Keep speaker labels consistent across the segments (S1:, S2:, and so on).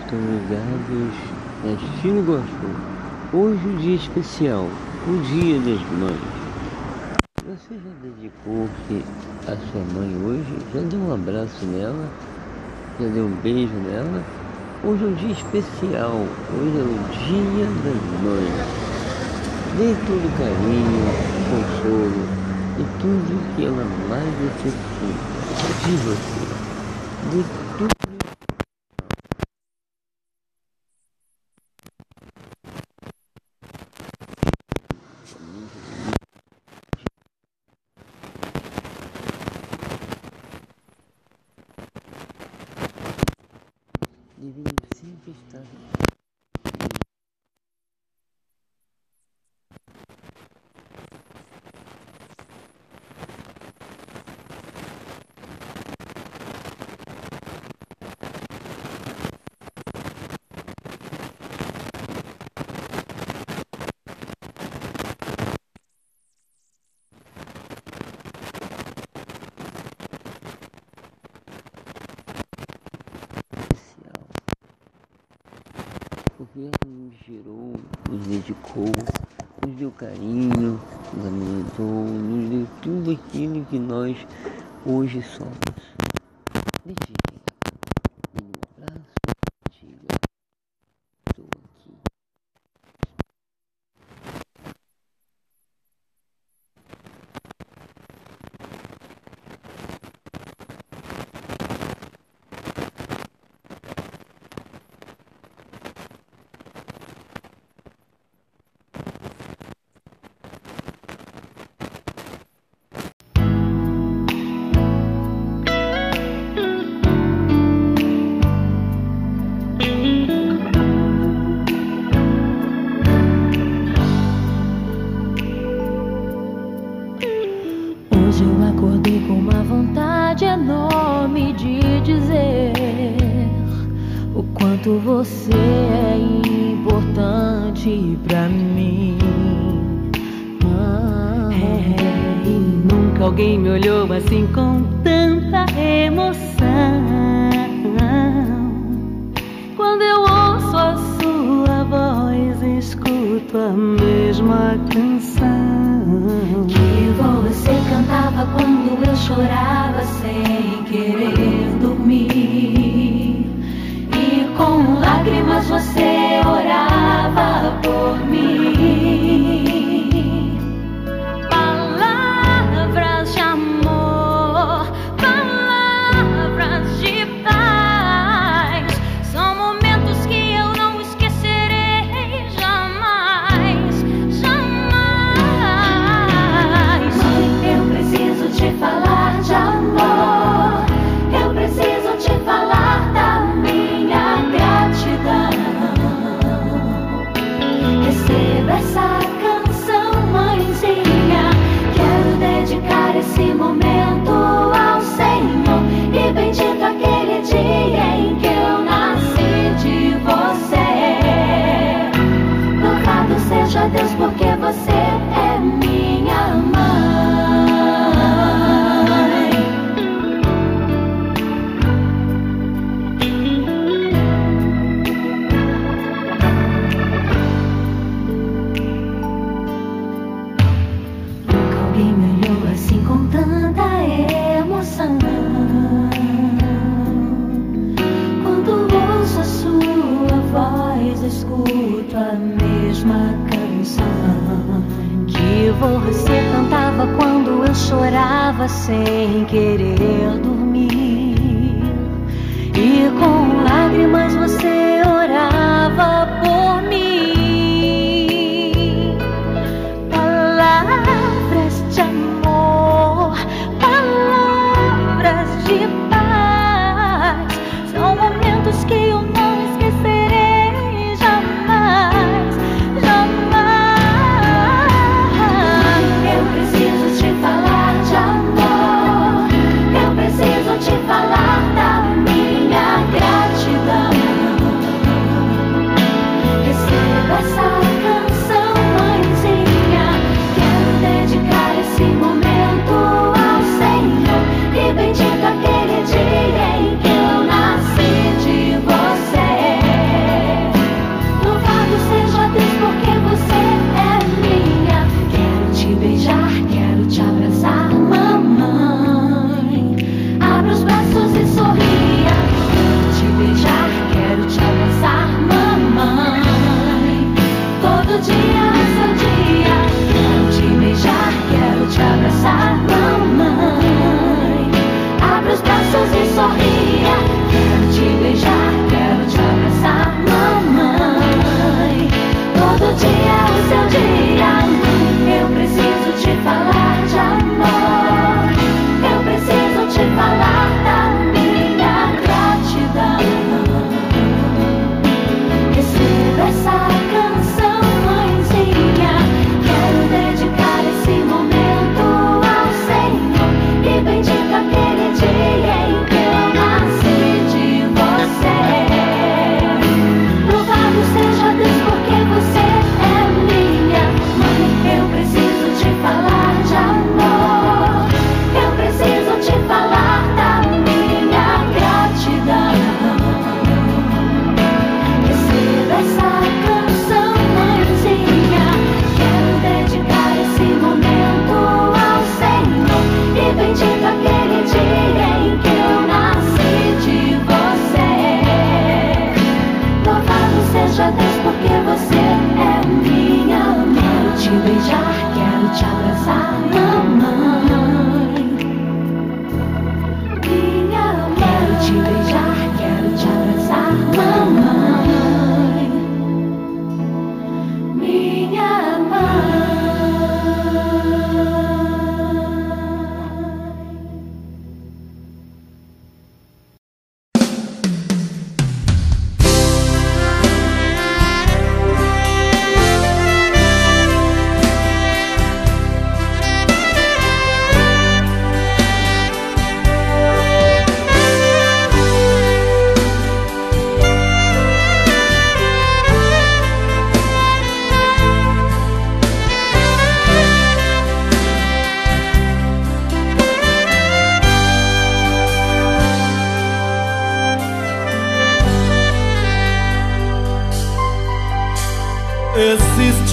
S1: estão ligados na Estilo gosto. Hoje o dia especial, o Dia das Mães. Você já dedicou que a sua mãe hoje? Já deu um abraço nela? Já deu um beijo nela? Hoje é um dia especial, hoje é o Dia das Mães. Dê todo o carinho, consolo e tudo que ela mais necessita de você. Dê hoje
S2: são. você é importante pra mim. Ah, é, e nunca alguém me olhou assim.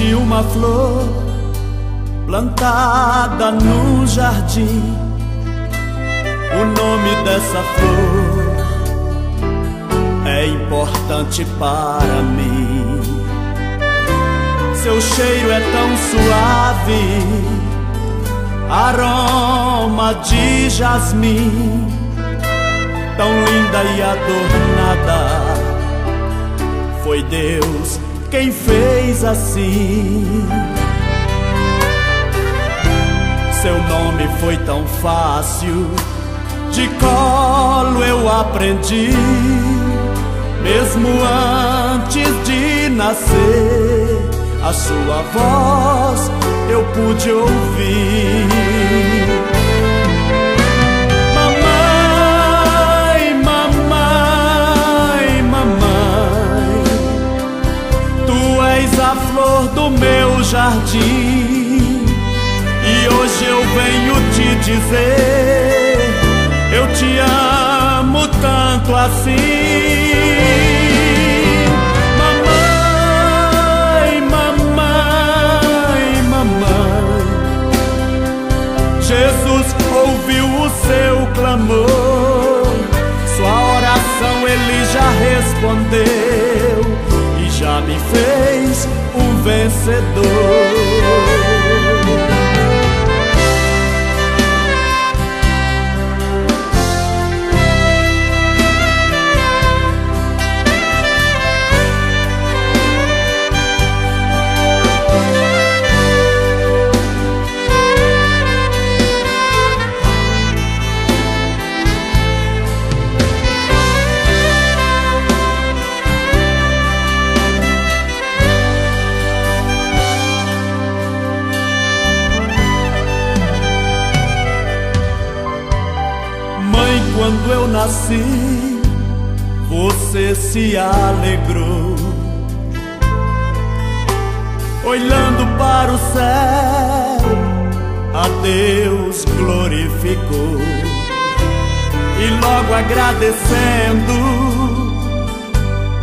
S3: Existe uma flor plantada no jardim. O nome dessa flor é importante para mim. Seu cheiro é tão suave, aroma de jasmim, tão linda e adornada. Foi Deus quem fez assim. Seu nome foi tão fácil, de colo eu aprendi, mesmo antes de nascer, a sua voz eu pude ouvir. Flor do meu jardim. E hoje eu venho te dizer, eu te amo tanto assim. Mamãe, mamãe, mamãe, Jesus ouviu o seu clamor, sua oração ele já respondeu e já me fez vencedor. Se alegrou. Olhando para o céu, a Deus glorificou. E logo agradecendo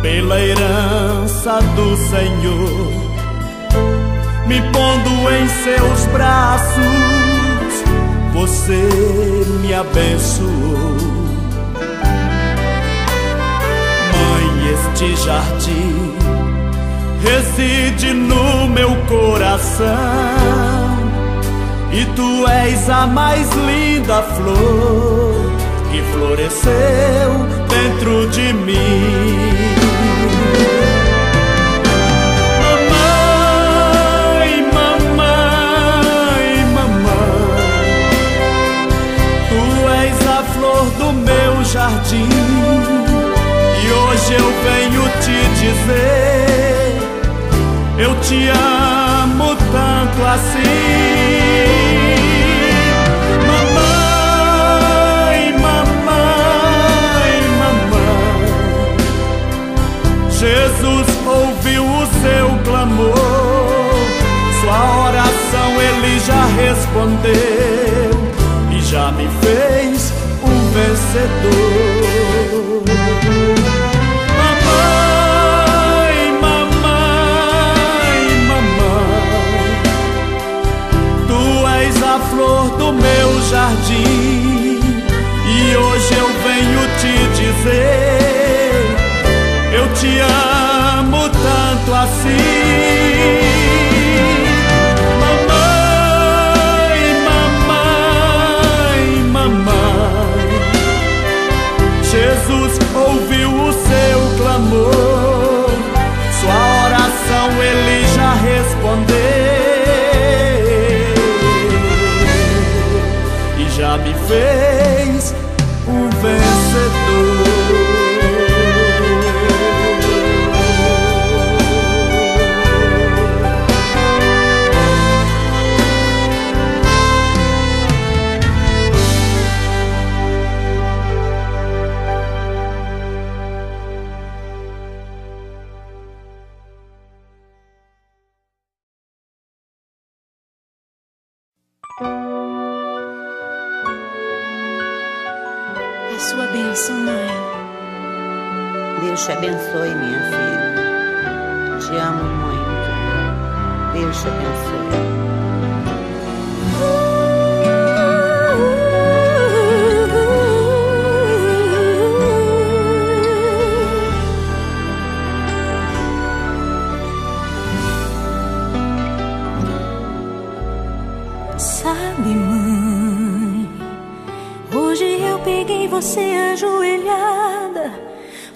S3: pela herança do Senhor, me pondo em seus braços você me abençoou. Este jardim reside no meu coração. E tu és a mais linda flor que floresceu dentro de mim. Mamãe, mamãe, mamãe, tu és a flor do meu jardim. Hoje eu venho te dizer, eu te amo tanto assim. Mamãe, mamãe, mamãe, Jesus ouviu o seu clamor, sua oração ele já respondeu e já me fez um vencedor.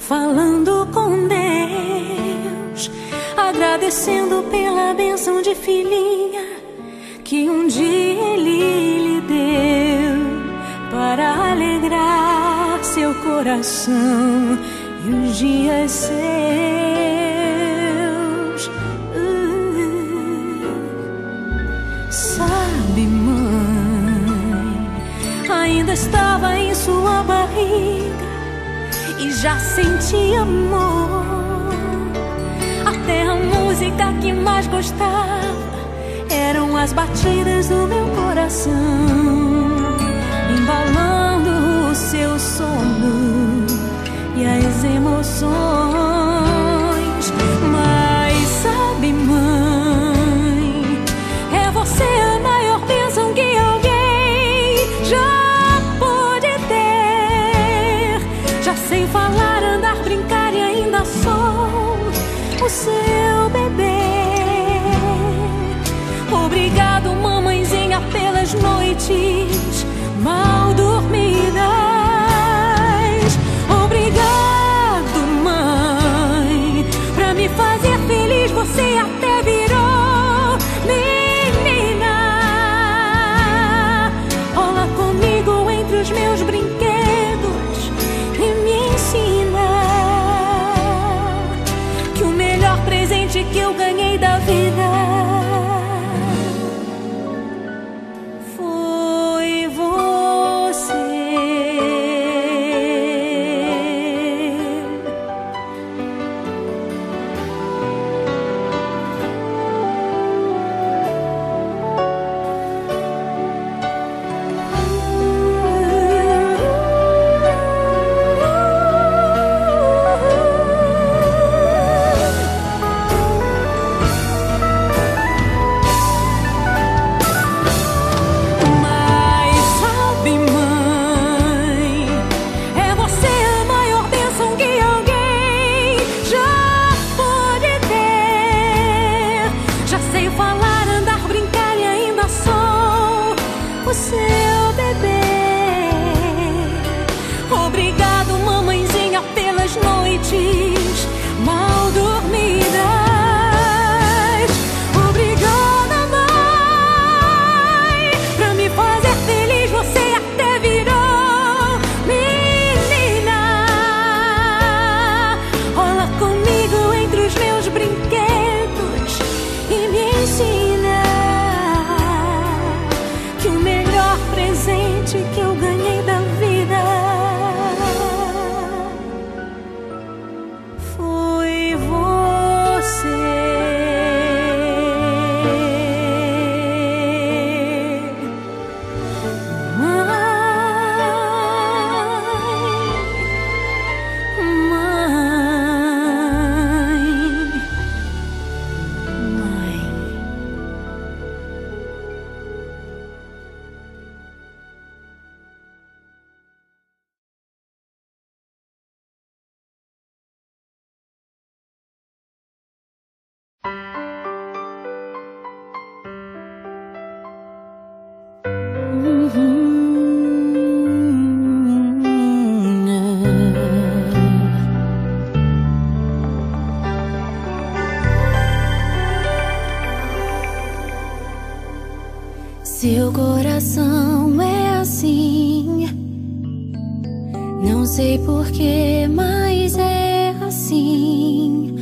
S4: falando com Deus, agradecendo pela benção de filhinha que um dia ele lhe deu para alegrar seu coração e os dias seus. Uh. Sabe, mãe, ainda estava em sua barriga já senti amor. Até a música que mais gostava eram as batidas do meu coração, embalando o seu sono e as emoções. coração é assim. Não sei porquê, mas é assim.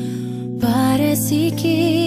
S4: Parece que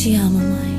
S4: mãe. Te amo,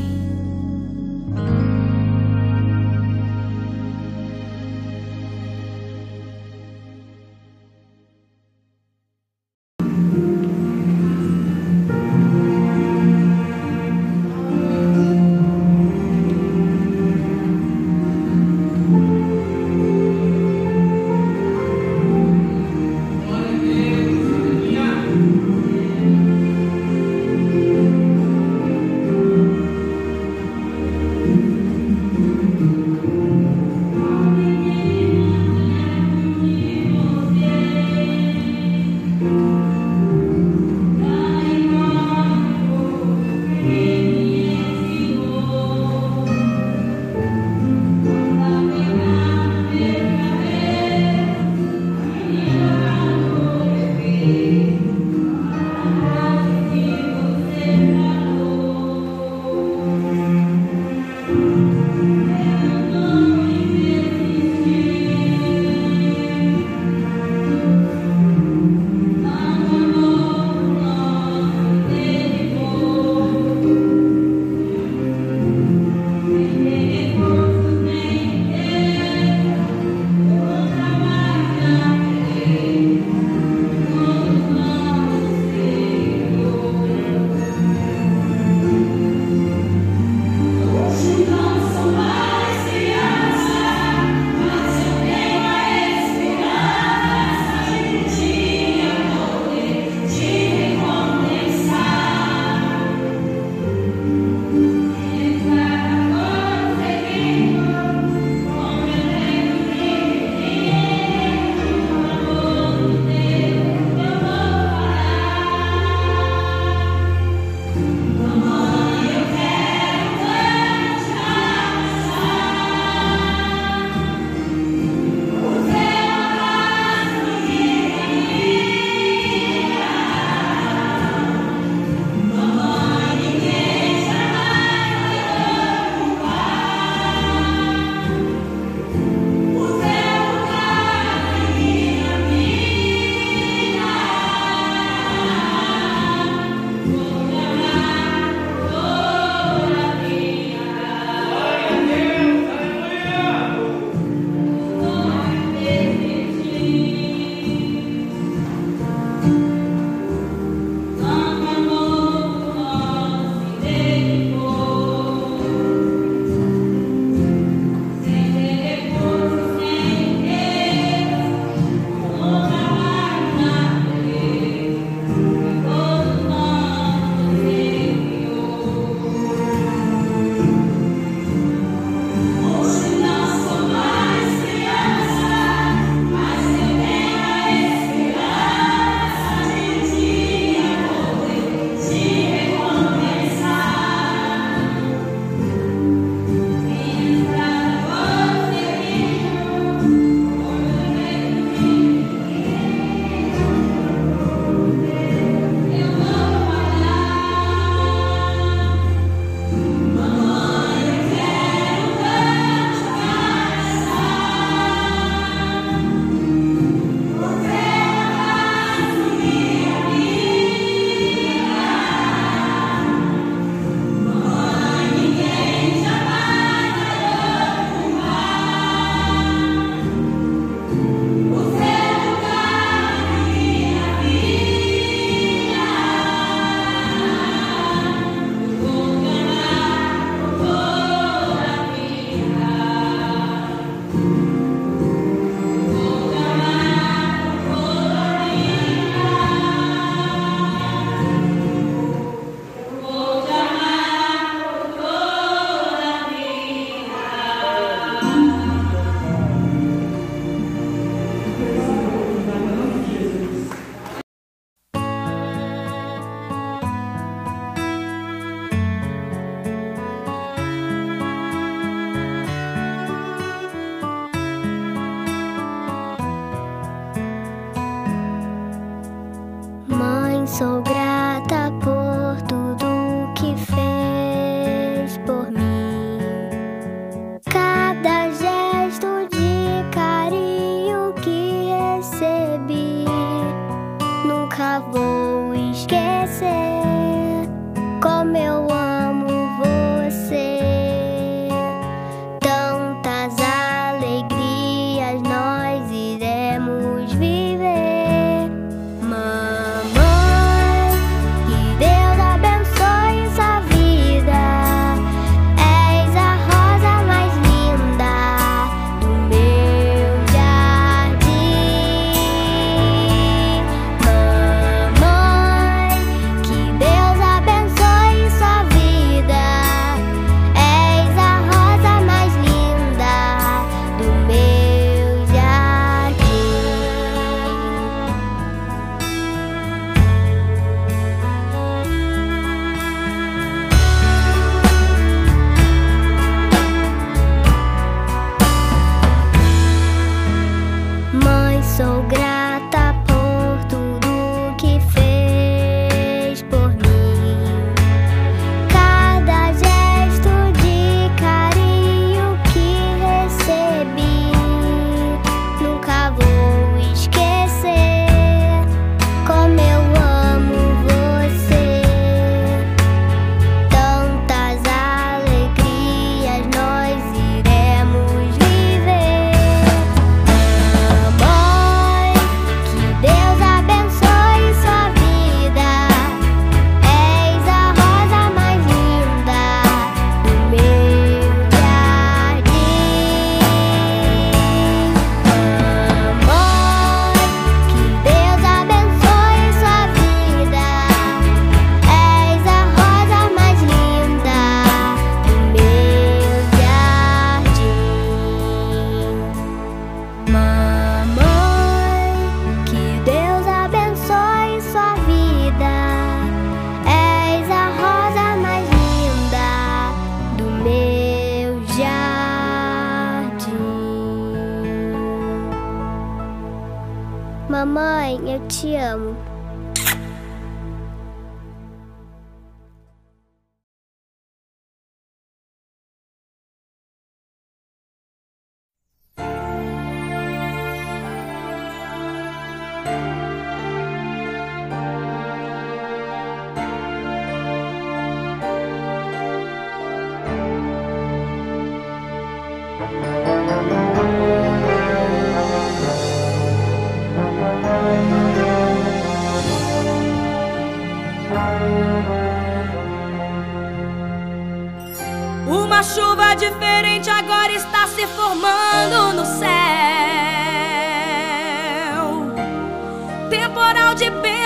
S5: Uma chuva diferente agora está se formando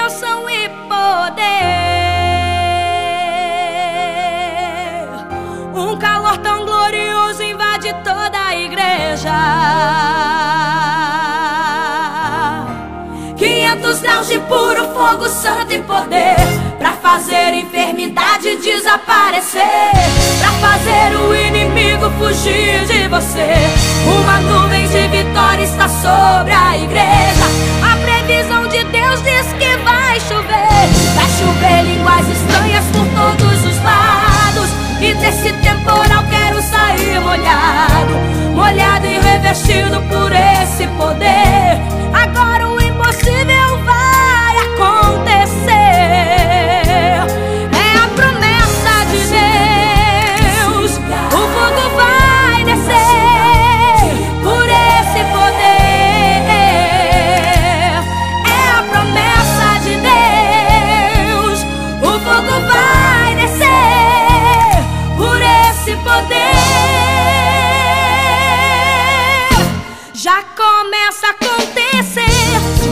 S5: bênção e poder. Um calor tão glorioso invade toda a igreja. 500 graus de puro fogo santo e poder Pra fazer enfermidade desaparecer Pra fazer o inimigo fugir de você Uma nuvem de vitória está sobre a igreja de Deus diz que vai chover. Vai chover línguas estranhas por todos os lados. E desse temporal quero sair molhado. Molhado e revestido por esse poder. Agora o impossível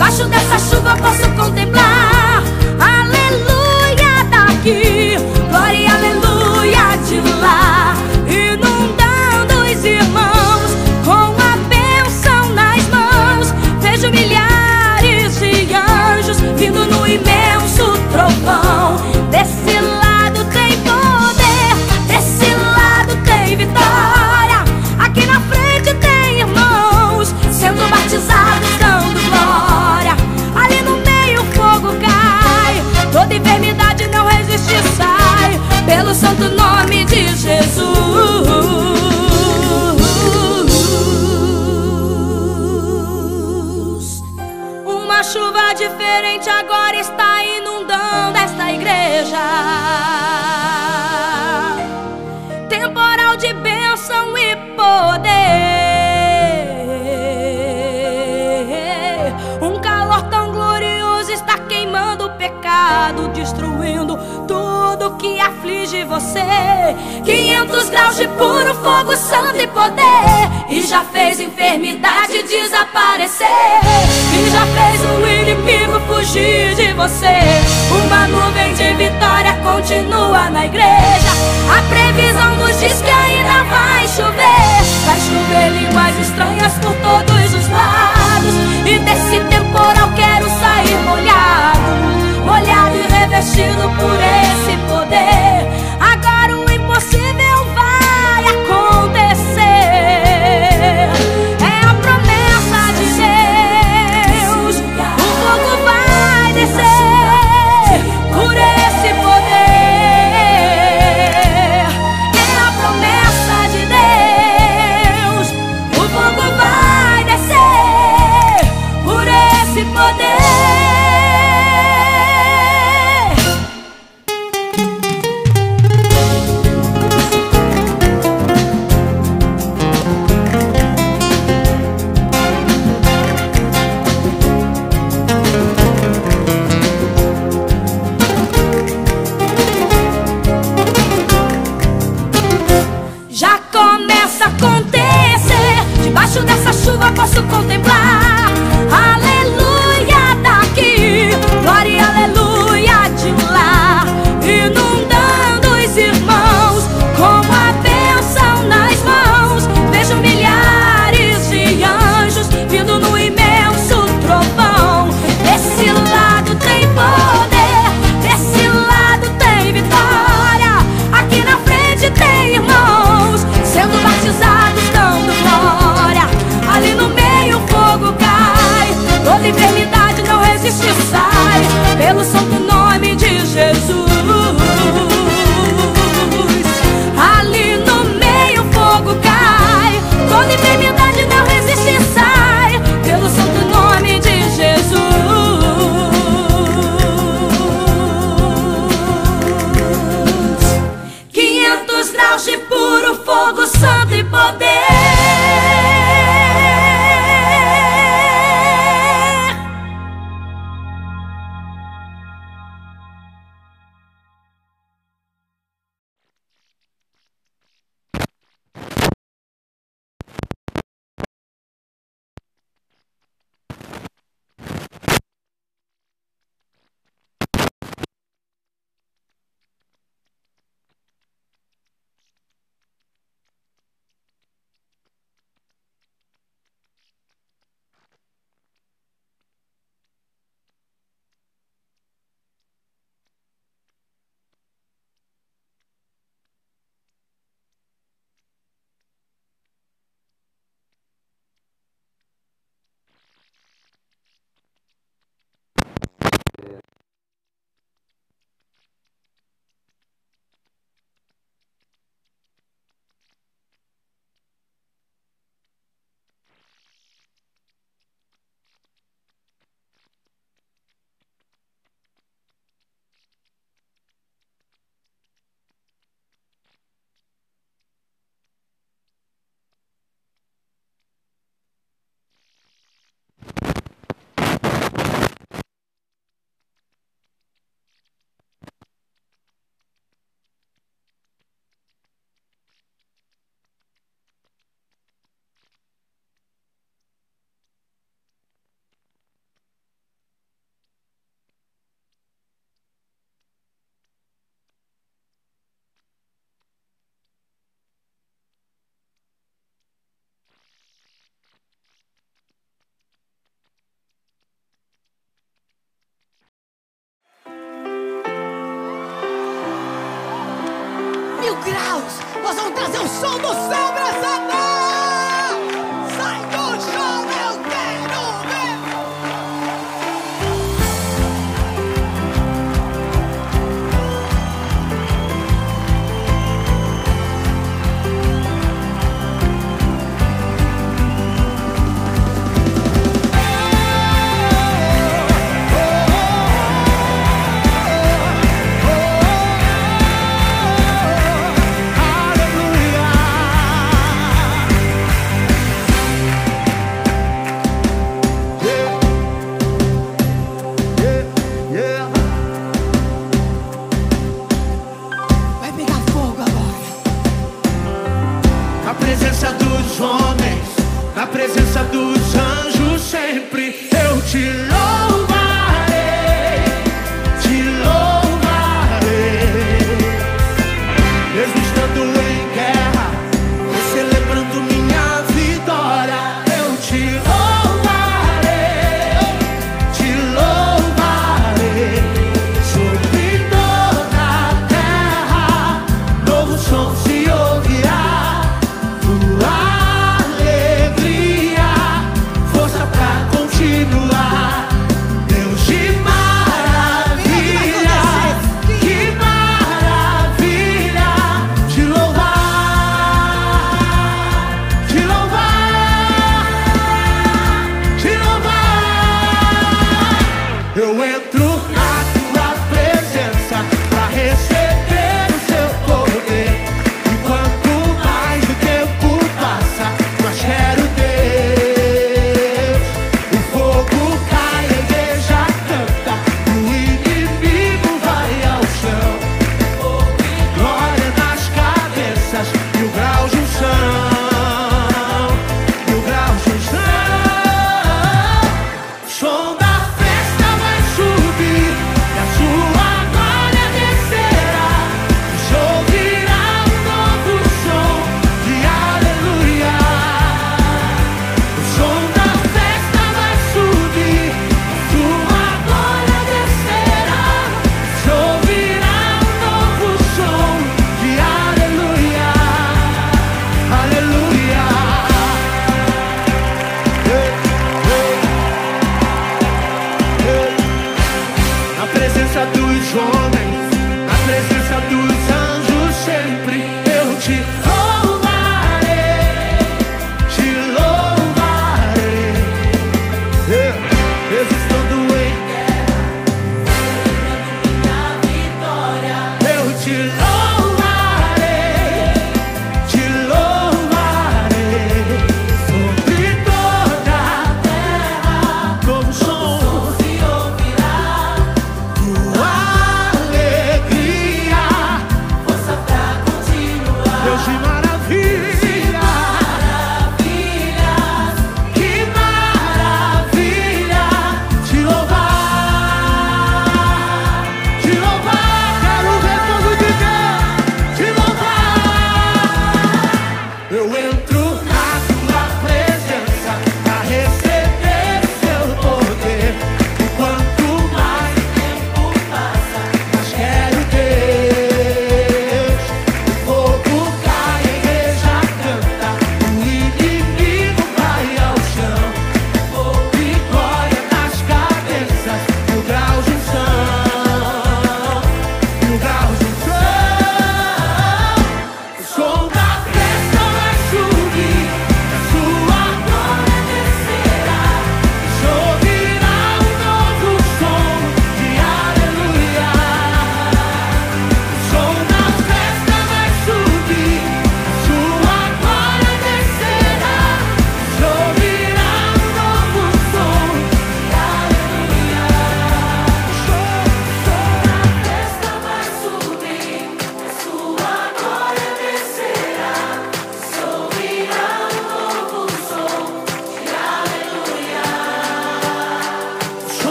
S5: Baixo dessa chuva posso contemplar você. Uma nuvem de vitória continua na igreja. A previsão nos diz que ainda vai chover. Vai chover línguas estranhas por todos os lados. E desse temporal quero sair molhado, molhado e revestido por ele.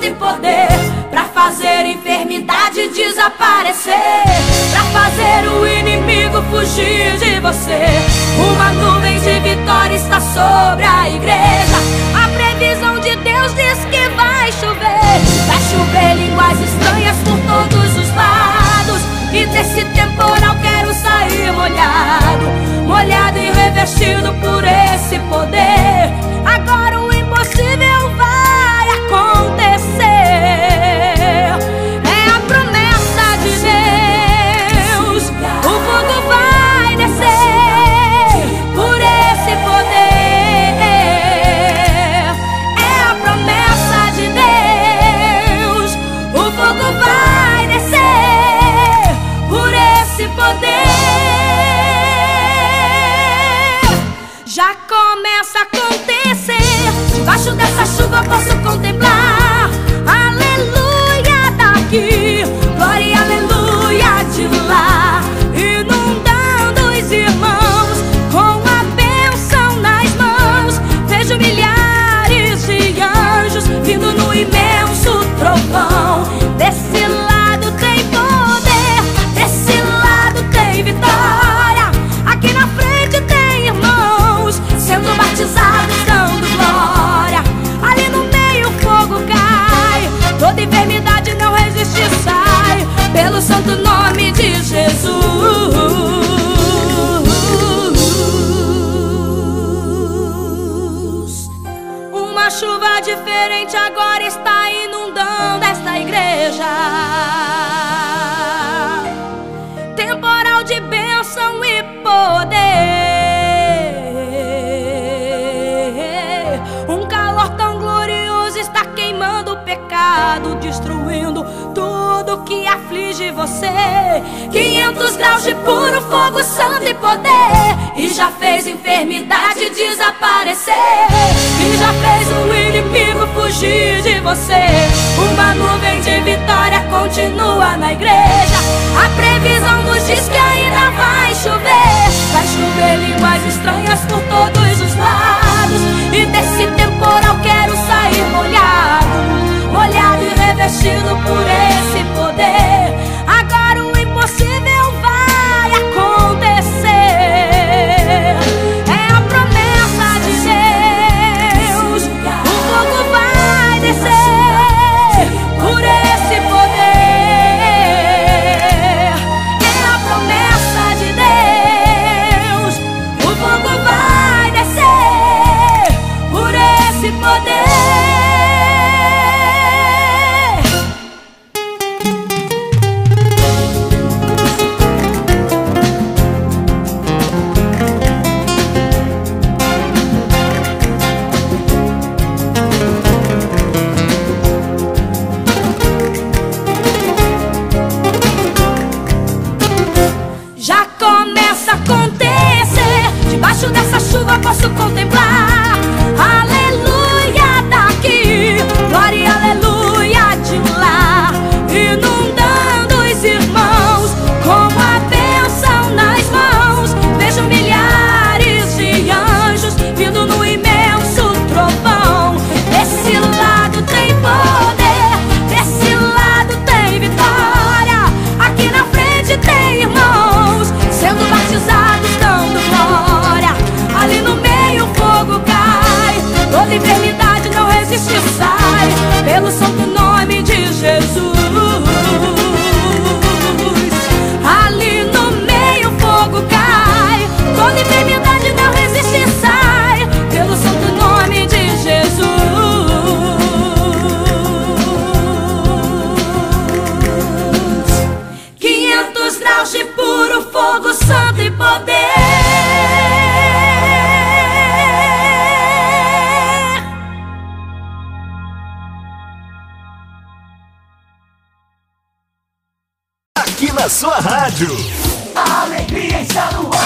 S5: tem poder para fazer enfermidade desaparecer, para fazer o inimigo fugir de você. Uma nuvem de vitória está sobre a igreja. A previsão de Deus diz que vai chover, vai chover línguas estranhas por todos os lados. E desse temporal quero sair molhado, molhado e revestido por esse poder. Agora o impossível vai acontecer. na
S6: sua rádio.
S7: Alegria está no ar.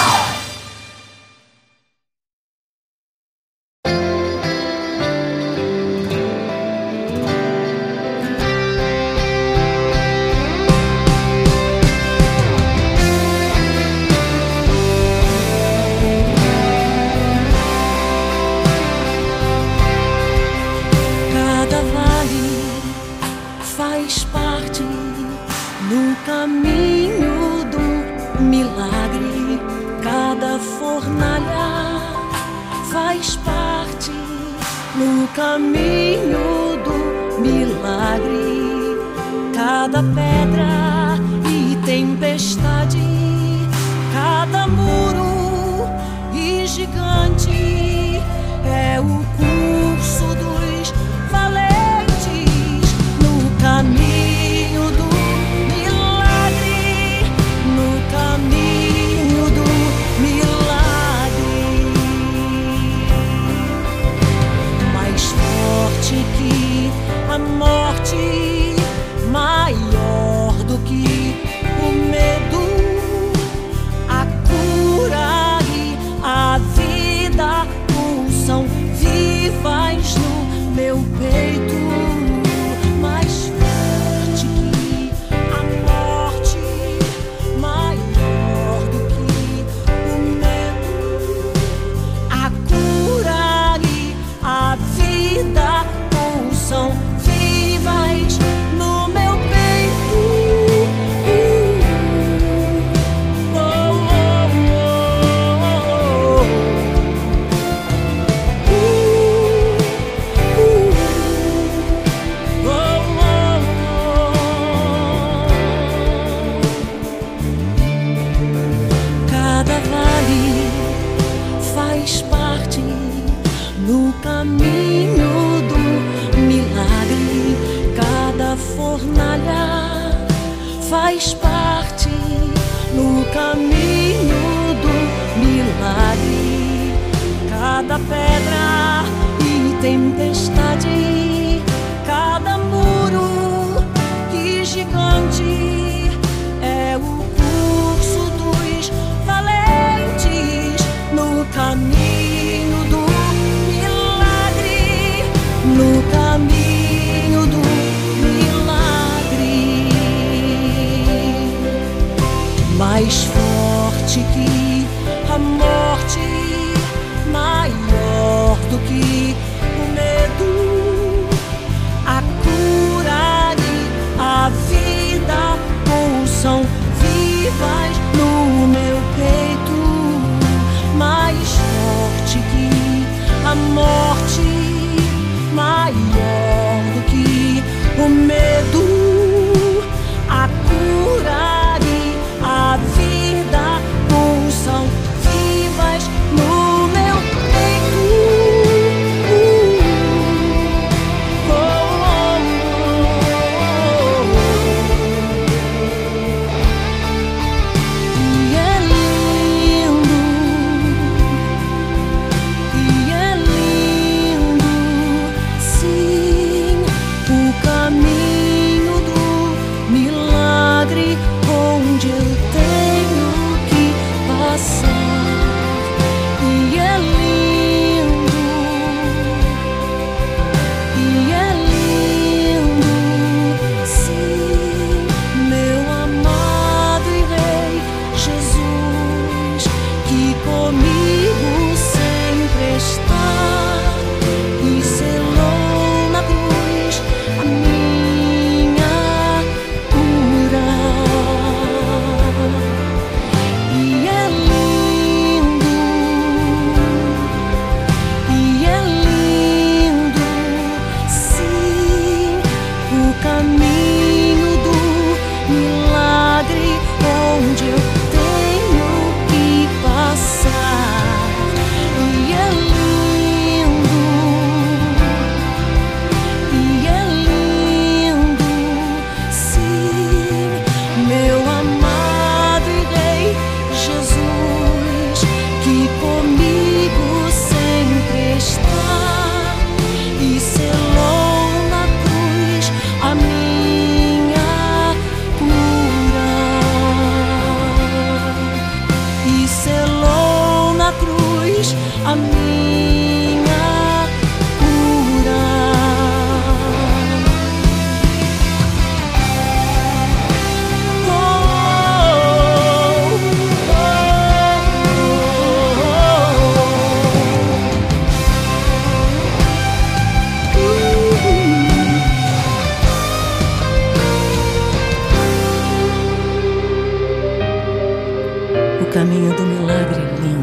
S6: Caminho do milagre lindo.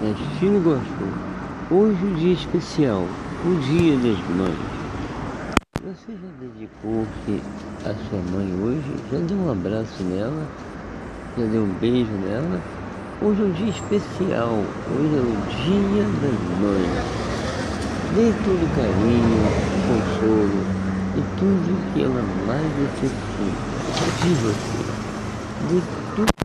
S6: Na
S1: Destino Gospel. Hoje o dia especial, o dia das mães. Você já dedicou-se à sua mãe hoje? Já deu um abraço nela? Já deu um beijo nela? Hoje é um dia especial, hoje é o dia das mães. Dê todo carinho, consolo e tudo que ela mais necessita de você. Dê tudo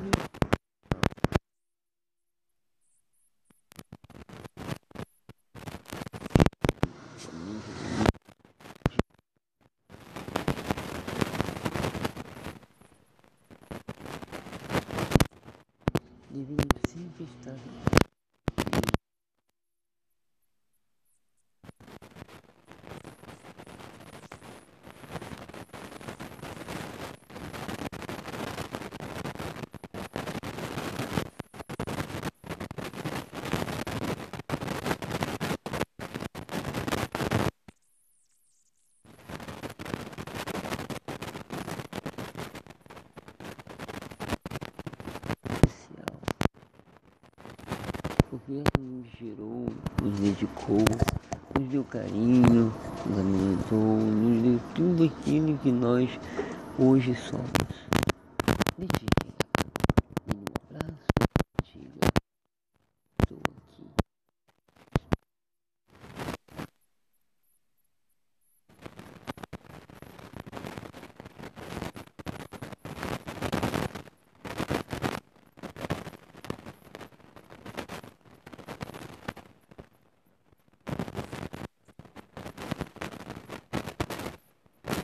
S1: deveria sempre estar especial. Ela nos gerou, nos dedicou, nos deu carinho, nos alimentou, nos deu tudo aquilo que nós hoje somos.